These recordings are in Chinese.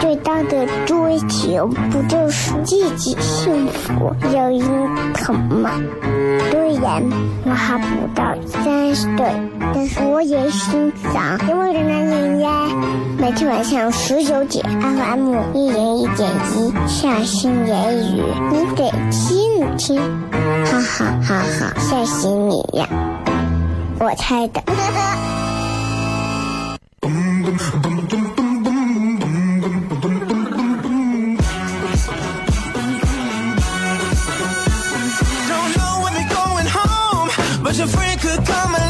最大的追求，不就是自己幸福、有人疼吗？虽然我还不到三十岁，但是我也心脏因为的男人呀。每天晚上十九点，FM 一零一点一，下心言语，你得听听，哈哈哈哈，吓死你呀！我猜的。your friend could come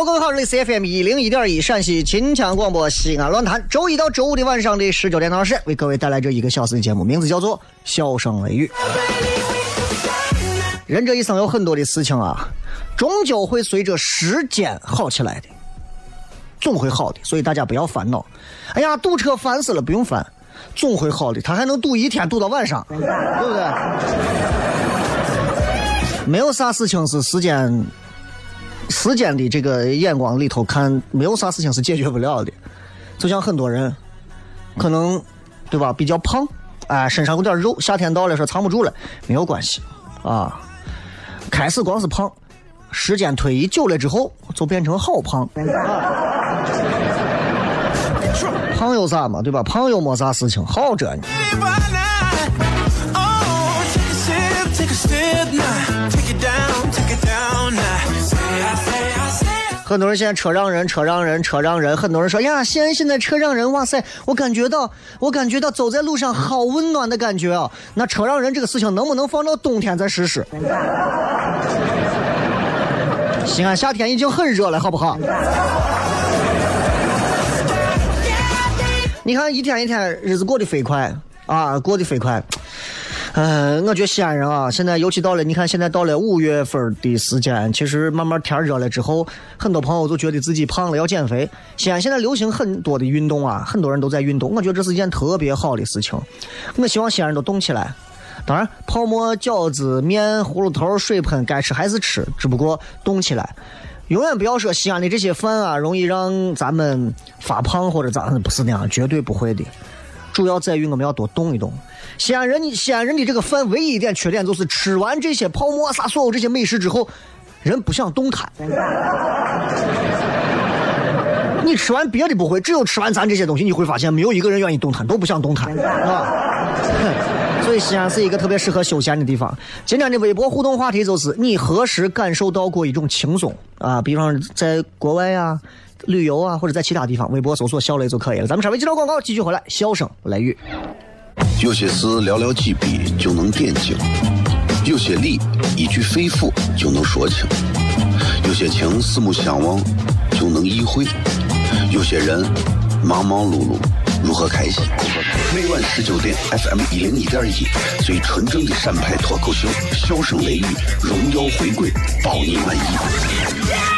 Hello，各位好，这里是 FM 一零一点一陕西秦腔广播西安论坛，周一到周五的晚上的十九点到二十，为各位带来这一个小时的节目，名字叫做《笑声雷雨》。人这一生有很多的事情啊，终究会随着时间好起来的，总会好的，所以大家不要烦恼。哎呀，堵车烦死了，不用烦，总会好的，他还能堵一天，堵到晚上，对不对？没有啥事情是时间时间的这个眼光里头看，没有啥事情是解决不了的。就像很多人，可能对吧，比较胖，哎，身上有点肉，夏天到了说藏不住了，没有关系啊。开始光是胖，时间推移久了之后，就变成好胖。胖有啥嘛，对吧？胖又没啥事情，好着呢。很多人现在车让人，车让人，车让人。很多人说呀，西安现在车让人，哇塞，我感觉到，我感觉到走在路上好温暖的感觉啊。那车让人这个事情能不能放到冬天再实施？西安夏天已经很热了，好不好？你看一天一天日子过得飞快啊，过得飞快。嗯，我觉得西安人啊，现在尤其到了，你看现在到了五月份的时间，其实慢慢天热了之后，很多朋友都觉得自己胖了，要减肥。西安现在流行很多的运动啊，很多人都在运动，我觉得这是一件特别好的事情。我希望西安人都动起来。当然，泡馍、饺子、面、葫芦头、水盆，该吃还是吃，只不过动起来。永远不要说西安的这些饭啊，容易让咱们发胖或者咋的，不是那样，绝对不会的。主要在于我们要多动一动。西安人，西安人的这个饭唯一一点缺点就是吃完这些泡馍啥所有这些美食之后，人不想动弹。你吃完别的不会，只有吃完咱这些东西，你会发现没有一个人愿意动弹，都不想动弹，啊。所以西安是一个特别适合休闲的地方。今天的微博互动话题就是：你何时感受到过一种轻松啊？比方在国外啊、旅游啊，或者在其他地方，微博搜索“小雷”就可以了。咱们稍微接着广告，继续回来，笑声雷雨。有些事寥寥几笔就能点睛，有些理一句肺腑就能说清，有些情四目相望就能意会，有些人忙忙碌碌如何开心？每晚十九点，FM 一零一点一，最纯正的陕派脱口秀，笑声雷雨，荣耀回归，包你满意。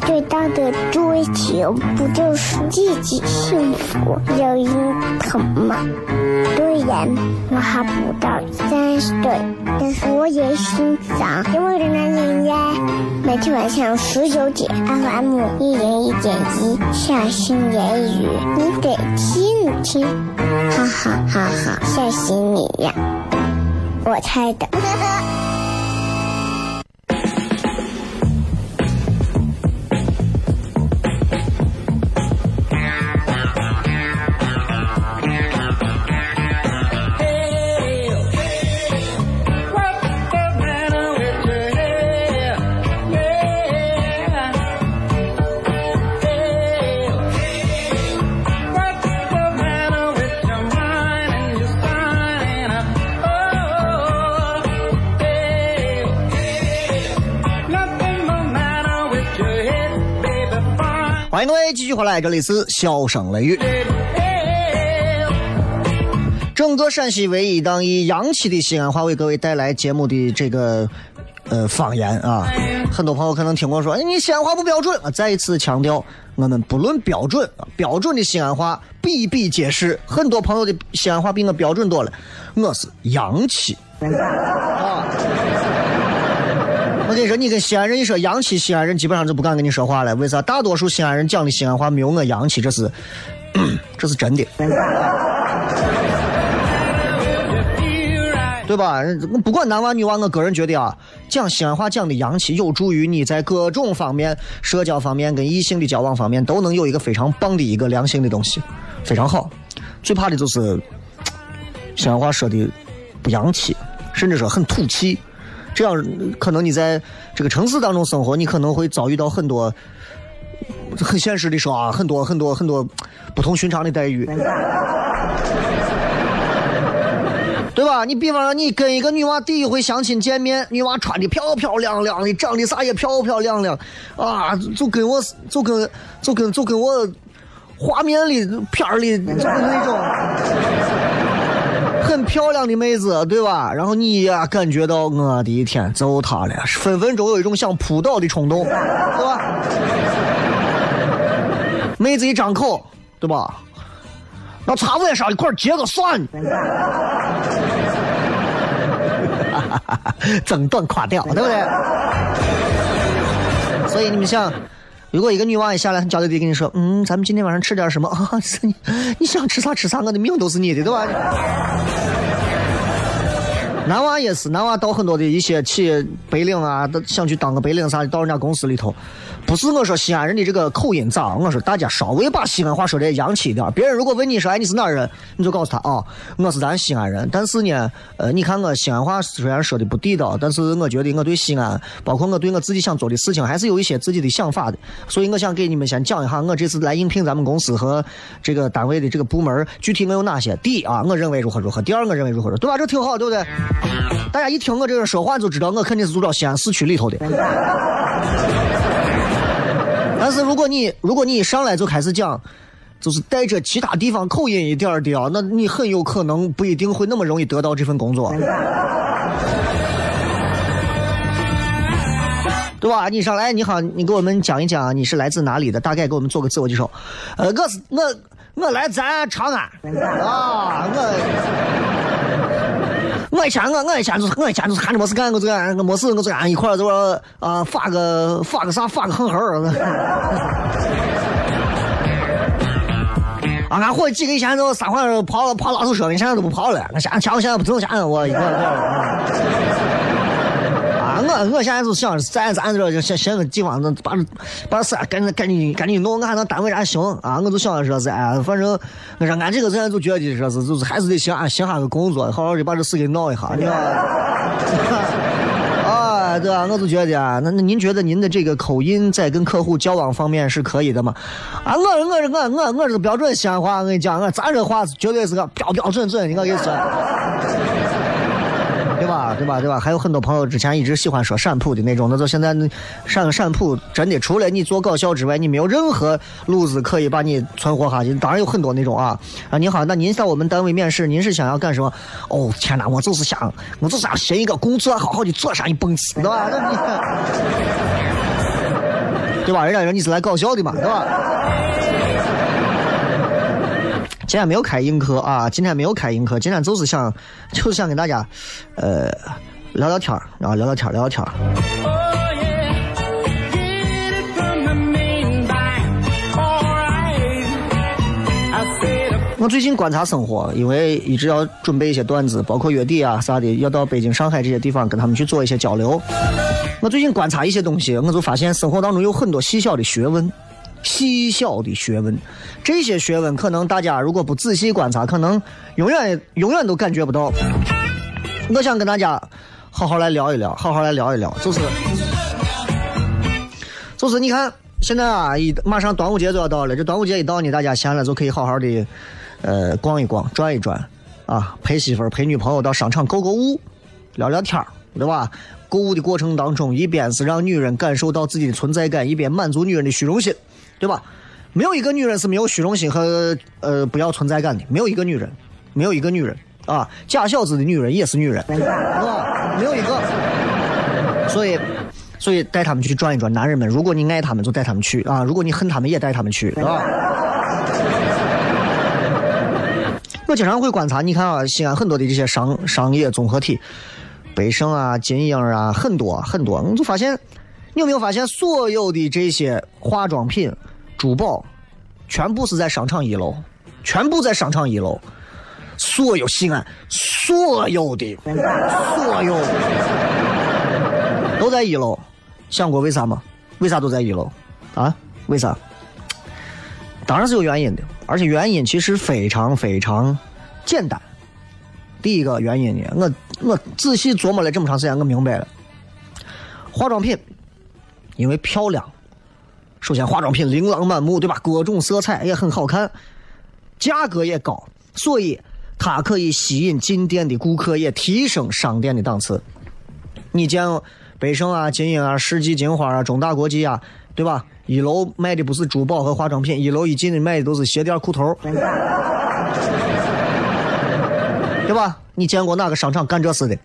最大的追求，不就是自己幸福、有人疼吗？虽然我还不到三十岁，但是我也心脏因为的男人呀。每天晚上十九点，FM 一零一点一，下心言语，你得听听，哈哈哈哈，吓死你呀！我猜的。欢迎各位继续回来，这里是笑声雷雨。整个陕西唯一档以洋气的西安话为各位带来节目的这个呃方言啊，很多朋友可能听过说，哎，你西安话不标准啊。再一次强调，我们不论标准，标准的西安话比比皆是。很多朋友的西安话比我标准多了，我是洋气啊。我跟你说，你跟西安人一说洋气，西安人基本上就不敢跟你说话了。为啥？大多数西安人讲的西安话没有我洋气，这是，这是真的，对吧？不管男娃女娃，我个人觉得啊，讲西安话讲的洋气，有助于你在各种方面、社交方面跟异性的交往方面，都能有一个非常棒的一个良性的东西，非常好。最怕的就是西安话说的不洋气，甚至说很土气。这样可能你在这个城市当中生活，你可能会遭遇到很多很现实的说啊，很多很多很多不同寻常的待遇，对吧？你比方说，你跟一个女娃第一回相亲见面，女娃穿的漂漂亮亮的，长得啥也漂漂亮亮啊，就跟我就跟就跟就跟我画面里片儿里就是那种。很漂亮的妹子，对吧？然后你呀，感觉到我的一天，揍她了，分分钟有一种想扑倒的冲动，对吧？妹子一张口，对吧？那茶叶上一块结个算，增短垮掉，对不对？所以你们想。如果一个女娃一下来很娇滴滴跟你说，嗯，咱们今天晚上吃点什么啊？你 你想吃啥吃啥，我的命都是你的，对吧？男娃也是，男娃到很多的一些企业白领啊，都想去当个白领啥的，到人家公司里头，不是我说西安人的这个口音咋，我说大家稍微把西安话说的洋气一点。别人如果问你说，哎，你是哪人？你就告诉他啊，我是咱西安人。但是呢，呃，你看我西安话虽然说的不地道，但是我觉得我对西安，包括我对我自己想做的事情，还是有一些自己的想法的。所以我想给你们先讲一下，我这次来应聘咱们公司和这个单位的这个部门，具体我有哪些。第一啊，我认为如何如何；第二，我认为如何如何，对吧？这挺好，对不对？大家一听我这人说话，就知道我肯定是住到西安市区里头的。但是如果你如果你一上来就开始讲，就是带着其他地方口音一点的啊，那你很有可能不一定会那么容易得到这份工作，对吧？你上来你好，你给我们讲一讲你是来自哪里的，大概给我们做个自我介绍。呃，我是我我来咱长安啊，我。我以前我我以前就是我以前就是闲着没事干，我就俺我没事我就俺一块儿就说啊发个发个啥发个横横儿。啊，俺伙计几个以前都三环跑跑拉土车的，现在都不跑了。俺现在钱现在不挣钱，我一块一块啊，我我现在就想咱咱这就想想个地方，把把事赶紧赶紧赶紧弄，俺那单位俺行啊，我就想说是哎，反正我说俺这个人就觉得说是就是还是得行俺行下个工作，好好的把这事给闹一下，你知道啊，对啊，我就觉得啊，那那您觉得您的这个口音在跟客户交往方面是可以的吗？啊，我我我我我这标准西安话，我跟你讲，我咱这话绝对是个标标准准，你我跟你说。对吧？对吧？对吧？还有很多朋友之前一直喜欢说陕普的那种，那就现在陕陕普真的除了你做搞笑之外，你没有任何路子可以把你存活下去。当然有很多那种啊啊！您好，那您在我们单位面试，您是想要干什么？哦，天哪，我就是想，我就是想寻一个工作，好好的做上一蹦子，对吧？对吧？人家说你是来搞笑的嘛，对吧？今天没有开映课啊，今天没有开映课，今天就是想，就是想跟大家，呃，聊聊天儿，然后聊聊天儿，聊聊天儿。我最近观察生活，因为一直要准备一些段子，包括月底啊啥的，要到北京、上海这些地方跟他们去做一些交流。我最近观察一些东西，我就发现生活当中有很多细小的学问，细小的学问，这些学问可能大家如果不仔细观察，可能永远永远都感觉不到。我想跟大家好好来聊一聊，好好来聊一聊，就是就是你看现在啊，一马上端午节就要到了，这端午节一到呢，大家闲了就可以好好的呃逛一逛，转一转啊，陪媳妇儿陪女朋友到商场购购物，聊聊天儿，对吧？购物的过程当中，一边是让女人感受到自己的存在感，一边满足女人的虚荣心，对吧？没有一个女人是没有虚荣心和呃不要存在感的，没有一个女人，没有一个女人啊，假小子的女人也是女人，是吧？没有一个，所以。所以带他们去转一转，男人们，如果你爱他们，就带他们去啊；如果你恨他们，也带他们去，是吧？我经常会观察，你看啊，西安很多的这些商商业综合体，北盛啊、金鹰啊，很多很多，我就发现，你有没有发现，所有的这些化妆品、珠宝，全部是在商场一楼，全部在商场一楼，所有西安所有的所有都在一楼，想过为啥吗？为啥都在一楼？啊？为啥？当然是有原因的，而且原因其实非常非常简单。第一个原因呢，我我仔细琢磨了这么长时间，我明白了，化妆品因为漂亮，首先化妆品琳琅满目，对吧？各种色彩也很好看，价格也高，所以它可以吸引进店的顾客，也提升商店的档次。你见北盛啊、金鹰啊、世纪金花啊、中大国际啊，对吧？一楼卖的不是珠宝和化妆品，一楼一进的卖的都是鞋垫、裤头，对吧？你见过哪个商场干这事的？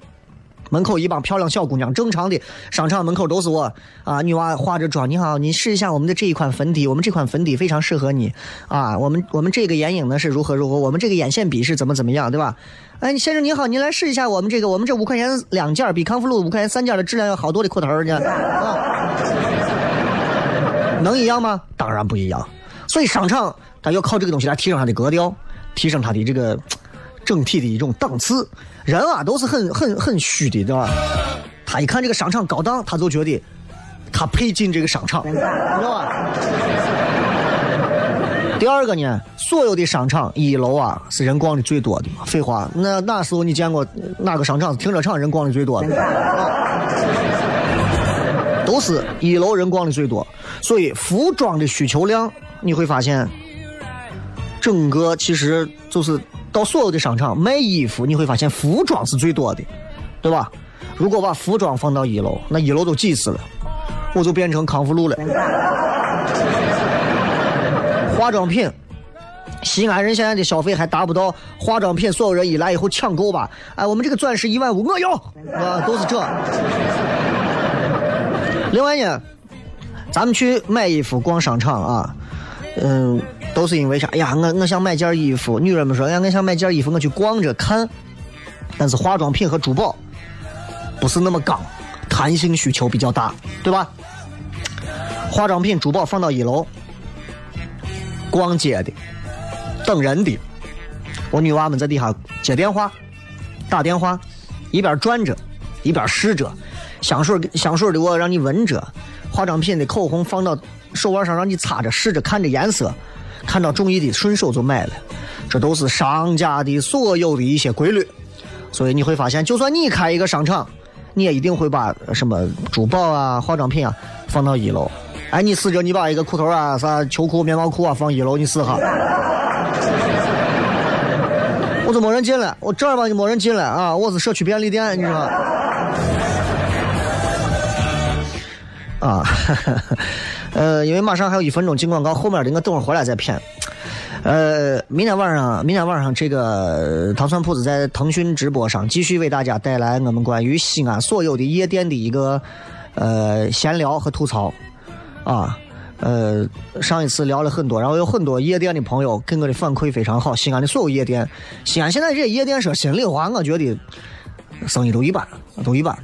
门口一帮漂亮小姑娘，正常的商场门口都是我啊，女娃化着妆，你好，你试一下我们的这一款粉底，我们这款粉底非常适合你啊，我们我们这个眼影呢是如何如何，我们这个眼线笔是怎么怎么样，对吧？哎，先生您好，您来试一下我们这个，我们这五块钱两件，比康复路五块钱三件的质量要好多的裤头呢。啊，能一样吗？当然不一样。所以商场它要靠这个东西来提升它的格调，提升它的这个整体的一种档次。人啊都是很很很虚的，对吧？他一看这个商场高档，他就觉得他配进这个商场，知道吧？第二个呢，所有的商场一楼啊是人逛的最多的。废话，那那时候你见过哪个商场是停车场人逛的最多的？都是一楼人逛的最多，所以服装的需求量你会发现，整个其实就是到所有的商场卖衣服，你会发现服装是最多的，对吧？如果把服装放到一楼，那一楼都挤死了，我就变成康复路了。化妆品，西安人现在的消费还达不到化妆品，所有人一来以后抢购吧。哎，我们这个钻石一万五，我要，啊，都是这。另外呢，咱们去买衣服、逛商场啊，嗯，都是因为啥？哎呀，我我想买件衣服，女人们说，哎呀，我想买件衣服，我去逛着看。但是化妆品和珠宝不是那么刚，弹性需求比较大，对吧？化妆品、珠宝放到一楼，逛街的、等人的，我女娃们在底下接电话、打电话，一边转着，一边试着。香水香水的我让你闻着，化妆品的口红放到手腕上让你擦着试着看着颜色，看到中意的顺手就买了，这都是商家的所有的一些规律。所以你会发现，就算你开一个商场，你也一定会把什么珠宝啊、化妆品啊放到一楼。哎，你试着你把一个裤头啊、啥秋裤、棉毛裤啊放一楼，你试哈。我都没人进来，我正儿八经没人进来啊！我是社区便利店，你知道吗？啊，呃，因为马上还有一分钟进广告，后面的我等会儿回来再骗。呃，明天晚上，明天晚上这个糖蒜铺子在腾讯直播上继续为大家带来我们关于西安所有的夜店的一个呃闲聊和吐槽啊。呃，上一次聊了很多，然后有很多夜店的朋友给我的反馈非常好。西安的所有夜店，西安现在这些夜店说心里话，我觉得生意都一般，都一般。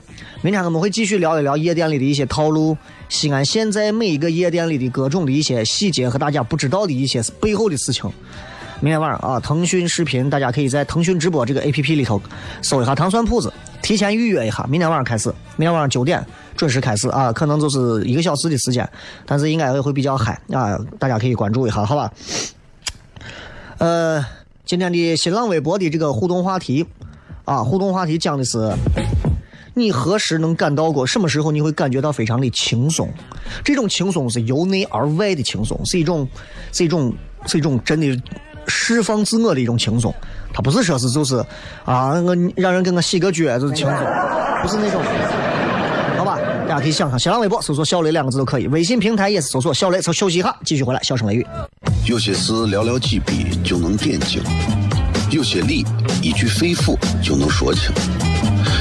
明天我们会继续聊一聊夜店里的一些套路，西安现在每一个夜店里的各种的一些细节和大家不知道的一些背后的事情。明天晚上啊，腾讯视频大家可以在腾讯直播这个 A P P 里头搜一下“糖蒜铺子”，提前预约一下。明天晚上开始，明天晚上九点准时开始啊，可能就是一个小时的时间，但是应该也会比较嗨啊，大家可以关注一下，好吧？呃，今天的新浪微博的这个互动话题啊，互动话题讲的是。你何时能感到过？什么时候你会感觉到非常的轻松？这种轻松是由内而外的轻松，是一种，是一种，是一种真的释放自我的一种轻松。它不是说是就是啊，我让人给我洗个脚就是轻松，不是那种。好吧，大家可以想想，新浪微博搜索“小雷”两个字都可以，微信平台也是搜索“小雷”。休息一下，继续回来，笑声雷雨。有些事寥寥几笔就能点睛，有些理一句肺腑就能说清。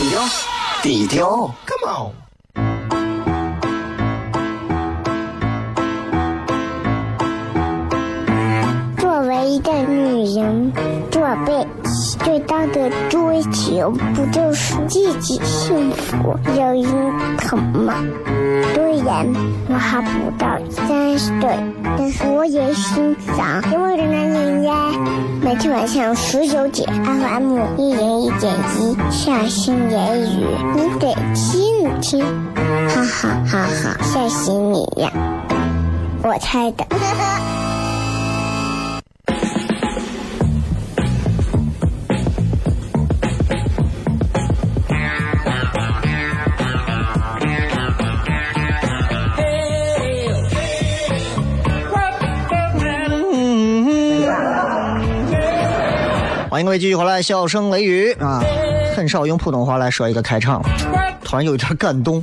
低调，低调，Come on。作为一个女人，做背最大的追求不就是自己幸福、有人疼吗？虽然我还不到三十岁，但是我也心脏因为的男人呀。每天晚上十九点，FM 一零一点一，下心言语，你得听听，哈哈哈哈，吓死你呀！我猜的。欢迎各位继续回来，笑声雷雨啊！很少用普通话来说一个开场，突然有一点感动。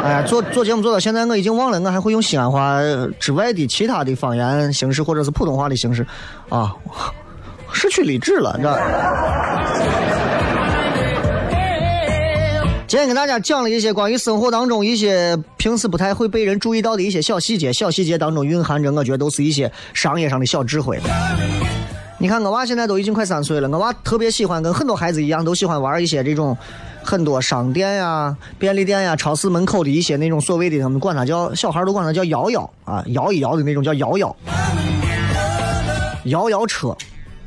哎呀，做做节目做到现在，我已经忘了我还会用西安话之外的其他的方言形式，或者是普通话的形式啊，失去理智了，你知道。今天跟大家讲了一些关于生活当中一些平时不太会被人注意到的一些小细节，小细节当中蕴含着我觉得都是一些商业上的小智慧。你看我娃现在都已经快三岁了，我娃特别喜欢跟很多孩子一样，都喜欢玩一些这种很多商店呀、便利店呀、超市门口的一些那种所谓的他们管它叫小孩都管它叫摇摇啊，摇一摇的那种叫摇摇，摇摇车，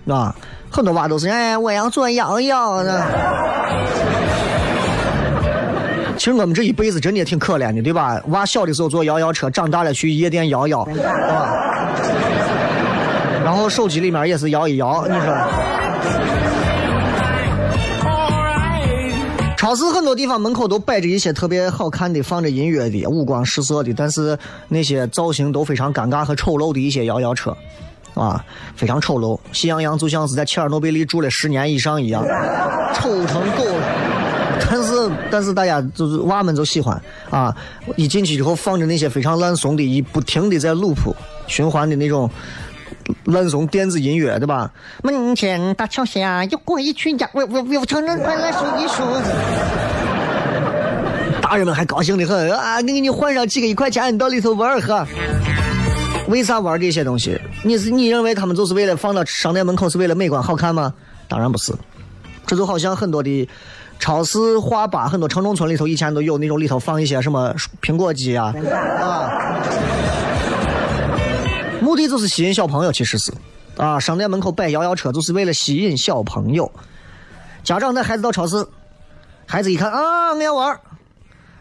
啊，很多娃都是哎我要做摇摇的。其实我们这一辈子真的也挺可怜的，对吧？娃小的时候坐摇摇车，长大了去夜店摇摇，是吧？然后手机里面也是摇一摇，你说？超市很多地方门口都摆着一些特别好看的、放着音乐的、五光十色的，但是那些造型都非常尴尬和丑陋的一些摇摇车，啊，非常丑陋，喜羊羊就像是在切尔诺贝利住了十年以上一样，丑成狗了。但是大家就是娃们就喜欢啊！一进去之后放着那些非常烂怂的，一不停的在 loop 循环的那种烂怂电子音乐，对吧？门前大桥下有过一群鸭，我我我承认快来数一数。大人们还高兴的很啊！给你换上几个一块钱，你到里头玩哈。为啥玩这些东西？你是你认为他们就是为了放到商店门口是为了美观好看吗？当然不是，这就好像很多的。超市画吧，很多城中村里头以前都有那种里头放一些什么苹果机啊，啊，目的就是吸引小朋友，其实是啊，商店门口摆摇摇车就是为了吸引小朋友。家长带孩子到超市，孩子一看啊，我要玩，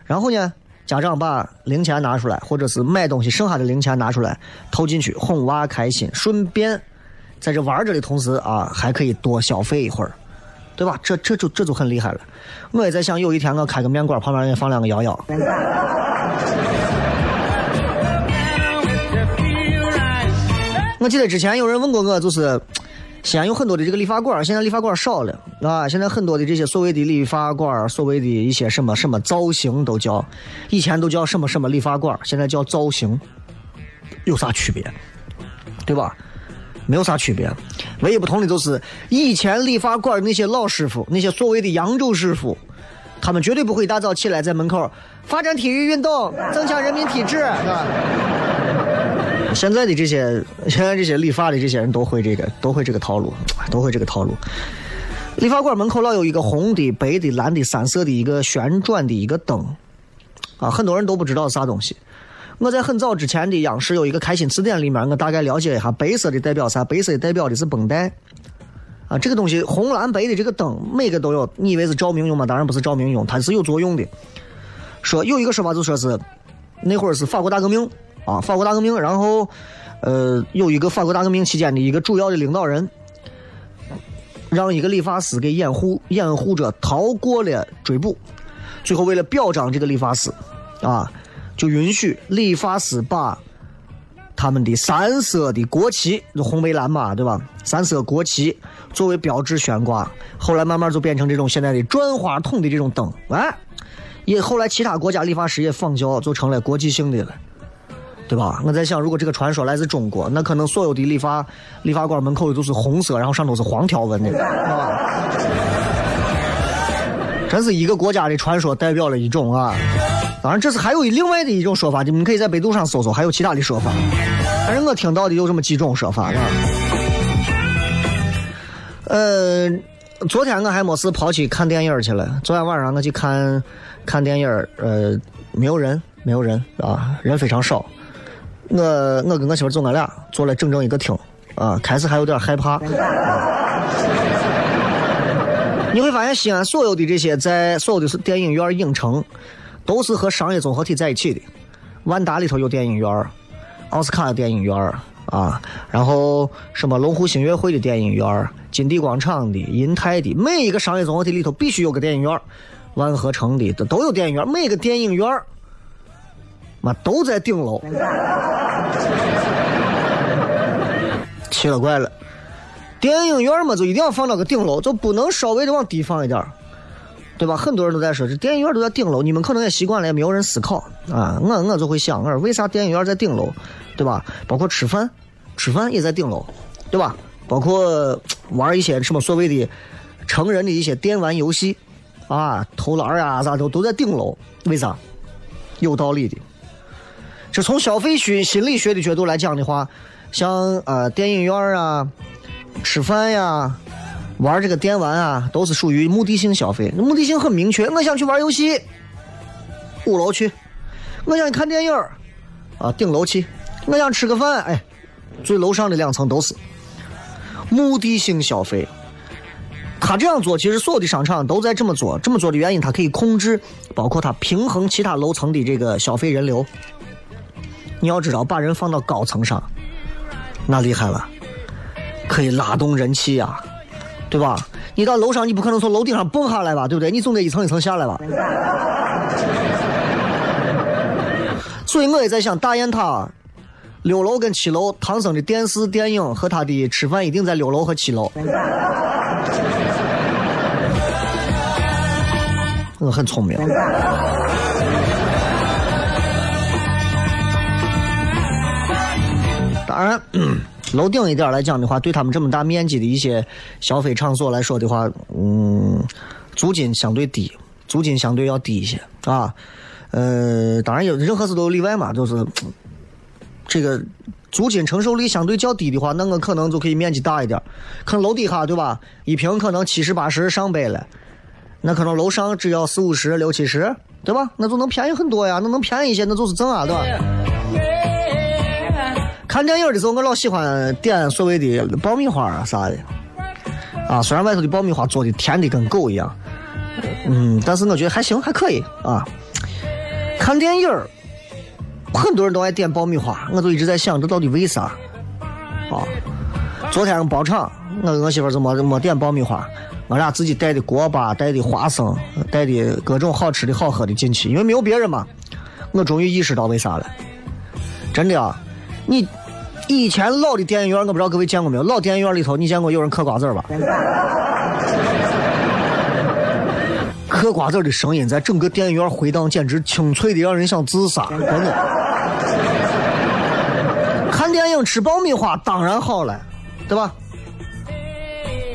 然后呢，家长把零钱拿出来，或者是买东西剩下的零钱拿出来投进去，哄娃开心，顺便在这玩着的同时啊，还可以多消费一会儿，对吧？这这就这就很厉害了。我也在想，有一天我开个面馆，旁边也放两个摇摇。我记得之前有人问过我，就是西安有很多的这个理发馆，现在理发馆少了啊。现在很多的这些所谓的理发馆，所谓的一些什么什么造型都叫，以前都叫什么什么理发馆，现在叫造型，有啥区别？对吧？没有啥区别，唯一不同的就是以前理发馆那些老师傅，那些所谓的扬州师傅，他们绝对不会一大早起来在门口发展体育运动，增强人民体质，是吧？现在的这些，现在这些理发的这些人都会这个，都会这个套路，都会这个套路。理发馆门口老有一个红的、白的、蓝的三色的一个旋转的一个灯，啊，很多人都不知道啥东西。我在很早之前的央视有一个开心词典里面，我大概了解一下，白色的代表啥？白色的代表的是绷带。啊，这个东西红蓝白的这个灯，每个都有。你以为是照明用吗？当然不是照明用，它是有作用的。说有一个说法就说是，那会儿是法国大革命。啊，法国大革命，然后，呃，有一个法国大革命期间的一个主要的领导人，让一个理发师给掩护掩护着逃过了追捕，最后为了表彰这个理发师，啊，就允许理发师把他们的三色的国旗，红白蓝嘛，对吧？三色国旗作为标志悬挂，后来慢慢就变成这种现在的转花筒的这种灯，哎，也后来其他国家理发师也仿效，就成了国际性的了。对吧？我在想，如果这个传说来自中国，那可能所有的理发理发馆门口都是红色，然后上头是黄条纹的，啊，真是一个国家的传说代表了一种啊。当然，这是还有另外的一种说法，你们可以在百度上搜搜，还有其他的说法。反正我听到的有这么几种说法，啊。呃，昨天我还没事跑去看电影去了。昨天晚上我去看看电影，呃，没有人，没有人啊，人非常少。我我跟我媳妇走，我俩坐了整整一个厅，啊，开始还有点害怕。你会发现西安所有的这些在所有的电影院、影城，都是和商业综合体在一起的。万达里头有电影院，奥斯卡的电影院啊，然后什么龙湖星月汇的电影院，金地广场的、银泰的，每一个商业综合体里头必须有个电影院。万和城的都都有电影院，每个电影院。妈都在顶楼，奇了怪了！电影院嘛，就一定要放到个顶楼，就不能稍微的往低放一点对吧？很多人都在说这电影院都在顶楼，你们可能也习惯了，也没有人思考啊。我我就会想，我说为啥电影院在顶楼，对吧？包括吃饭，吃饭也在顶楼，对吧？包括玩一些什么所谓的成人的一些电玩游戏啊，投篮啊啥都都在顶楼，为啥？有道理的。这从消费学心理学的角度来讲的话，像呃电影院啊、吃饭呀、玩这个电玩啊，都是属于目的性消费。目的性很明确，我想去玩游戏，五楼去；我想看电影啊，顶楼去；我想吃个饭，哎，最楼上的两层都是目的性消费。他这样做，其实所有的商场都在这么做。这么做的原因，它可以控制，包括它平衡其他楼层的这个消费人流。你要知道，把人放到高层上，那厉害了，可以拉动人气呀，对吧？你到楼上，你不可能从楼顶上蹦下来吧，对不对？你总得一层一层下来吧。所以我也在想，大雁塔六楼跟七楼，唐僧的电视、电影和他的吃饭一定在六楼和七楼。我很聪明。当然，楼顶一点来讲的话，对他们这么大面积的一些消费场所来说的话，嗯，租金相对低，租金相对要低一些啊。呃，当然有任何事都有例外嘛，就是这个租金承受力相对较低的话，那我可能就可以面积大一点，可能楼底下对吧，一平可能七十八十上百了，那可能楼上只要四五十六七十，对吧？那就能便宜很多呀，那能便宜一些，那就是挣啊，对吧？看电影的时候，我老喜欢点所谓的爆米花啊啥的。啊，虽然外头的爆米花做的甜的跟狗一样，嗯，但是我觉得还行，还可以啊。看电影，很多人都爱点爆米花，我就一直在想，这到底为啥？啊，昨天包场，我我媳妇儿就没没点爆米花，我俩自己带的锅巴，带的花生，带的各种好吃的好喝的进去，因为没有别人嘛。我终于意识到为啥了，真的啊，你。以前老的电影院，我不知道各位见过没有？老电影院里头，你见过有人嗑瓜子吧？嗑瓜子的声音在整个电影院回荡，简直清脆的让人想自杀，真的。看电影吃爆米花当然好了，对吧？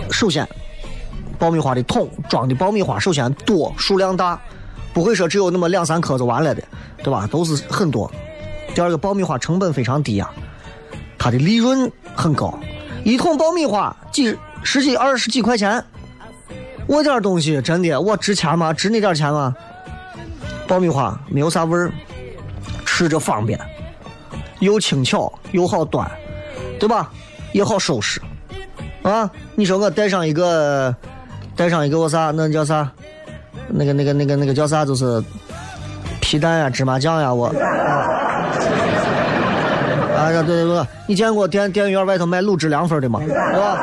首先，爆米花的桶装的爆米花首先多，数量大，不会说只有那么两三颗就完了的，对吧？都是很多。第二个，爆米花成本非常低呀。它的利润很高，一桶爆米花几十几二十几块钱，我点东西真的我值钱吗？值那点钱吗？爆米花没有啥味儿，吃着方便，又轻巧又好端，对吧？也好收拾，啊！你说我带上一个，带上一个我啥？那叫啥？那个那个那个那个叫啥？就是皮蛋呀、芝麻酱呀，我。啊，对对对，你见过电电影院外头卖卤汁凉粉的吗？是吧？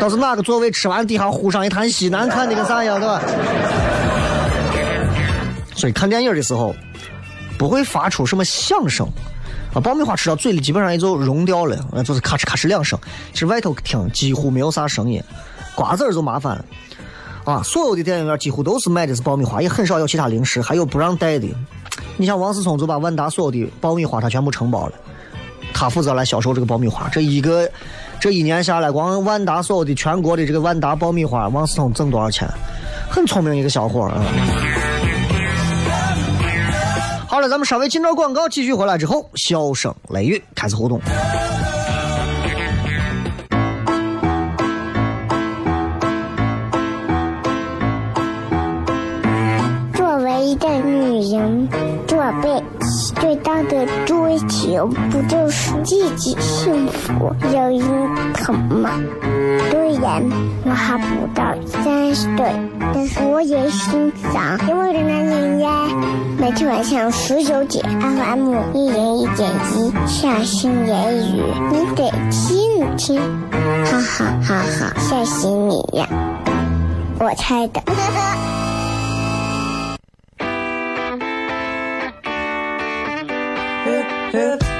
倒是哪个座位吃完底下糊上一滩稀，难看的跟啥一样，对吧？所以看电影的时候不会发出什么响声，啊，爆米花吃到嘴里基本上也就融掉了，就是咔哧咔哧两声。其实外头听几乎没有啥声音，瓜子儿就麻烦了。啊，所有的电影院几乎都是卖的是爆米花，也很少有其他零食，还有不让带的。你像王思聪就把万达所有的爆米花他全部承包了，他负责来销售这个爆米花。这一个这一年下来，光万达所有的全国的这个万达爆米花，王思聪挣多少钱？很聪明一个小伙啊。好了，咱们稍微进段广告，继续回来之后，笑声雷雨开始互动。一个女人做辈子最大的追求，不就是自己幸福、有人疼吗？虽然我还不到三十岁，但是我也心脏因为的男人呀。每天晚上十九点，FM 一人一点一，下心言语，你得听听，哈哈哈哈，吓死你呀！我猜的。of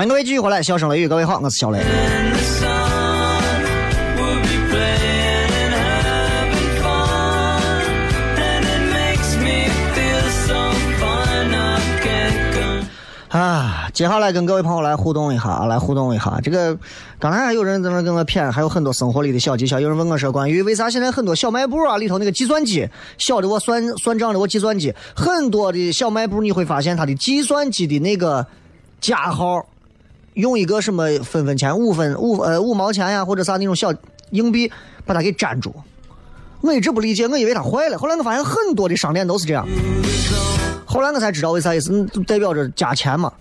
欢迎各位继续回来，笑声雷雨，各位好，我是小雷。啊，接下来跟各位朋友来互动一下啊，来互动一下。这个刚才还有人在那跟我谝，还有很多生活里的小技巧。有人问我说，关于为啥现在很多小卖部啊里头那个计算机，小的我算算账的我计算机，很多的小卖部你会发现它的计算机的那个加号，用一个什么分分钱、五分五呃五毛钱呀，或者啥那种小硬币把它给粘住。我一直不理解，我以为它坏了。后来我发现很多的商店都是这样。后来我才知道为啥意思，代表着加钱嘛。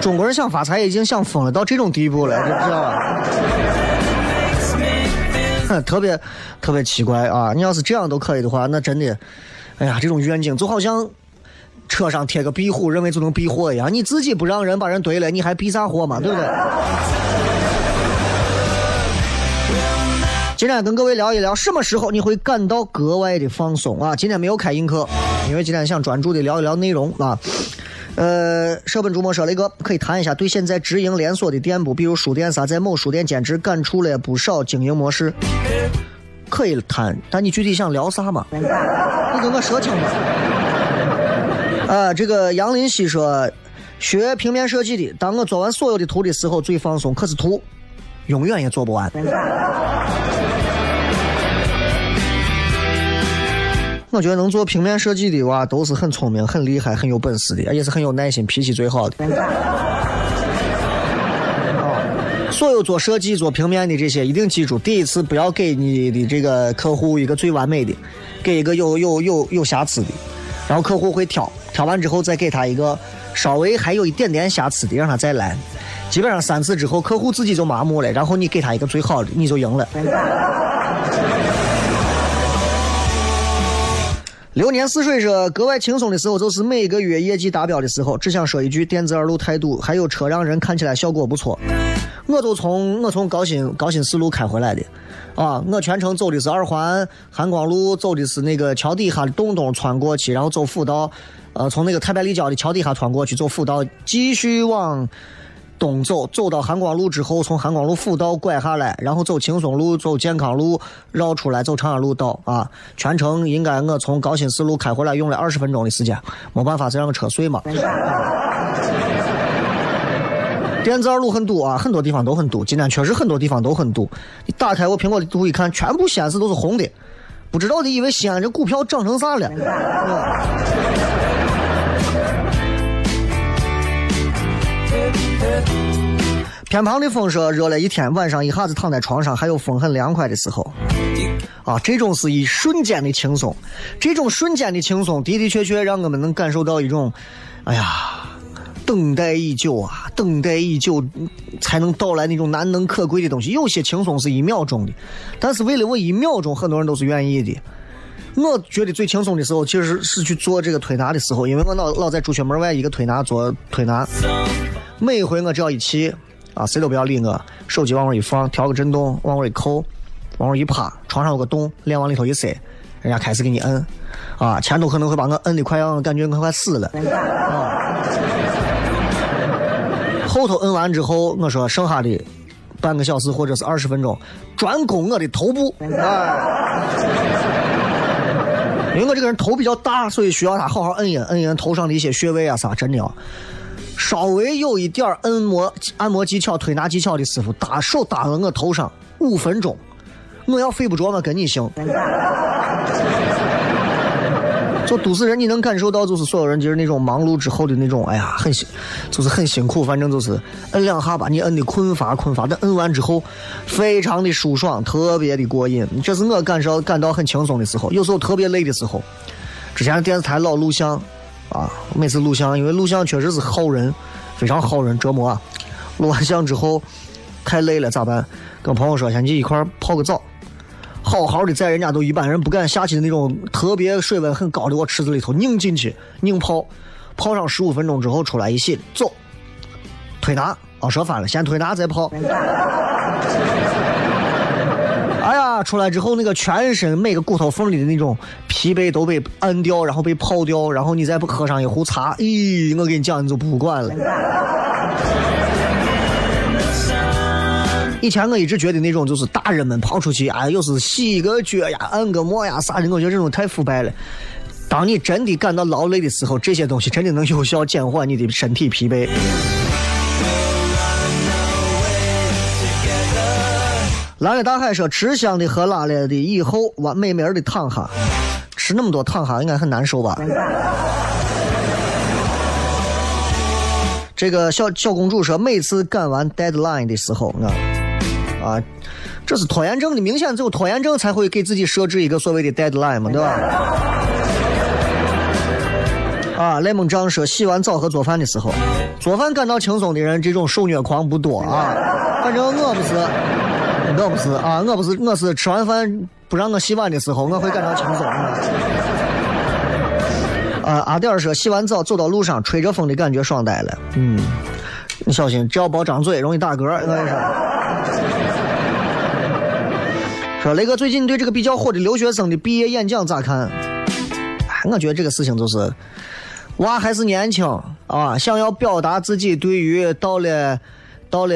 中国人想发财已经想疯了，到这种地步了，知道吧？特别特别奇怪啊！你要是这样都可以的话，那真的，哎呀，这种愿景就好像车上贴个壁虎，认为就能避祸一样。你自己不让人把人怼了，你还避啥祸嘛？对不对？今天跟各位聊一聊，什么时候你会感到格外的放松啊？今天没有开映课，因为今天想专注的聊一聊内容啊。呃，舍本逐末说了一个，可以谈一下对现在直营连锁的店铺，比如书店啥，在某书店兼职感触了不少经营模式。可以谈，但你具体想聊啥嘛？你跟我说清楚。啊，这个杨林熙说，学平面设计的，当我做完所有的图的时候最放松，可是图永远也做不完。我觉得能做平面设计的娃都是很聪明、很厉害、很有本事的，而且是很有耐心、脾气最好的。啊，所有做设计、做平面的这些，一定记住：第一次不要给你的这个客户一个最完美的，给一个有有有有瑕疵的，然后客户会挑，挑完之后再给他一个稍微还有一点点瑕疵的，让他再来。基本上三次之后，客户自己就麻木了，然后你给他一个最好的，你就赢了。流年似水说，格外轻松的时候就是每个月业绩达标的时候。只想说一句，电子二路态度还有车让人看起来效果不错。我都从我从高新高新四路开回来的，啊，我全程走的是二环韩光路，走的是那个桥底下的洞洞穿过去，然后走辅道，呃，从那个太白立交的桥底下穿过去，走辅道，继续往。东走，走到韩光路之后，从韩光路辅道拐下来，然后走轻松路，走健康路，绕出来走长安路到啊。全程应该我从高新四路开回来用了二十分钟的时间，没办法，这让车碎嘛。电子二路很堵啊，很多地方都很堵。今天确实很多地方都很堵。你打开我苹果的图一看，全部西安市都是红的，不知道的以为西安这股票涨成啥了。偏旁的风说热了一天，晚上一下子躺在床上，还有风很凉快的时候，啊，这种是一瞬间的轻松，这种瞬间的轻松的的确确让我们能感受到一种，哎呀，等待已久啊，等待已久才能到来那种难能可贵的东西。有些轻松是一秒钟的，但是为了我一秒钟，很多人都是愿意的。我觉得最轻松的时候，其实是去做这个推拿的时候，因为我老老在朱雀门外一个推拿做推拿，每回我只要一去。啊，谁都不要理我，手机往我一放，调个震动，往我一扣，往我一趴，床上有个洞，脸往里头一塞，人家开始给你摁，啊，前头可能会把我摁的快要感觉我快死了，啊，后头摁完之后，我说剩下的半个小时或者是二十分钟，专攻我的头部，啊，因为我这个人头比较大，所以需要他好好摁一摁，一摁头上的一些穴位啊啥，真的啊。稍微有一点按摩按摩技巧、推拿技巧的师傅，搭手搭到我头上五分钟，我要睡不着，我跟你姓。做都市人，你能感受到，就是所有人就是那种忙碌之后的那种，哎呀，很辛，就是很辛苦。反正就是摁两下把你摁的困乏困乏，但摁完之后，非常的舒爽，特别的过瘾。这是我感受感到很轻松的时候。有时候特别累的时候，之前电视台老录像。啊，每次录像，因为录像确实是耗人，非常耗人折磨啊。录完像之后太累了，咋办？跟朋友说，先去一块泡个澡，好好的在人家都一般人不敢下去的那种特别水温很高的我池子里头拧进去，拧泡，泡上十五分钟之后出来一洗，走，推拿，啊，说反了，先推拿再泡。哎呀，出来之后那个全身每个骨头缝里的那种疲惫都被按掉，然后被泡掉，然后你再不喝上一壶茶，咦，我跟你讲，你就不管了。以前我一直觉得那种就是大人们跑出去，啊，又是洗个脚呀、按个摩呀啥的，我觉得这种太腐败了。当你真的感到劳累的时候，这些东西真的能有效减缓你的身体疲惫。蓝月大海说：“吃香的喝辣了的，以后完美美的躺下，吃那么多躺下应该很难受吧？”这个小小公主说：“每次赶完 deadline 的时候，啊啊，这是拖延症的，明显只有拖延症才会给自己设置一个所谓的 deadline 嘛，对吧？”啊，雷蒙丈说：“洗完澡和做饭的时候，做饭感到轻松的人，这种受虐狂不多啊。反正我不是。”我不是啊，我不是，我是吃完饭不让我洗碗的时候，我会感到轻松。啊，阿点儿说洗完澡走到路上，吹着风的感觉爽呆了。嗯，你小心，只要别张嘴，容易打嗝。我跟你说，说雷哥最近对这个比较火的留学生的毕业演讲咋看？哎我觉得这个事情就是，娃还是年轻啊，想要表达自己对于到了。到了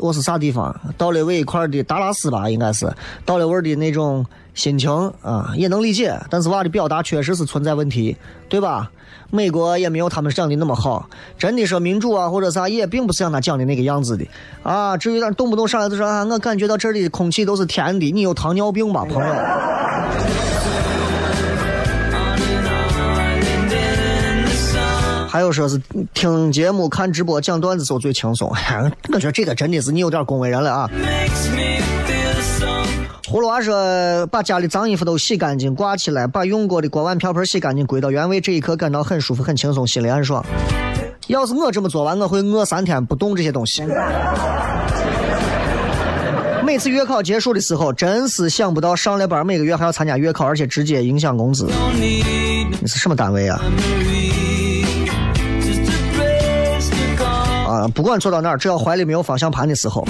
我是啥地方？到了我一块的达拉斯吧，应该是到了我的那种心情啊，也能理解。但是娃的表达确实是存在问题，对吧？美国也没有他们讲的那么好，真的说民主啊或者啥，也并不是像他讲的那个样子的啊。至于那动不动上来就说啊，我感觉到这里的空气都是甜的，你有糖尿病吧，朋友？还有说是听节目、看直播、讲段子时候最轻松，我觉得这个真的是你有点恭维人了啊。葫芦娃说：“把家里脏衣服都洗干净，挂起来，把用过的锅碗瓢盆洗干净，归到原位。这一刻感到很舒服、很轻松，心里很爽。要是我这么做完，我会饿三天不动这些东西。每次月考结束的时候，真是想不到上了班每个月还要参加月考，而且直接影响工资。你是什么单位啊？不管坐到哪儿，只要怀里没有方向盘的时候，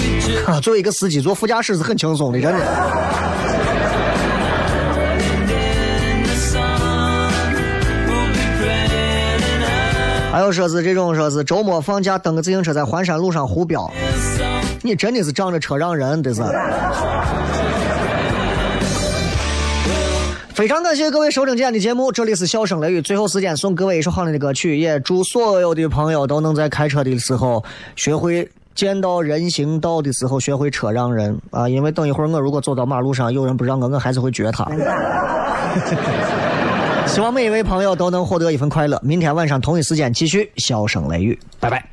作为一个司机坐副驾驶是很轻松的，真的。还有说是这种说是周末放假蹬个自行车在环山路上胡飙，你真的是仗着车让人，这是。非常感谢各位收听今天的节目，这里是笑声雷雨，最后时间送各位一首好听的歌曲，也祝所有的朋友都能在开车的时候学会见到人行道的时候学会车让人啊！因为等一会儿我如果走到马路上有人不让我，我还是会撅他。希望每一位朋友都能获得一份快乐。明天晚上同一时间继续笑声雷雨，拜拜。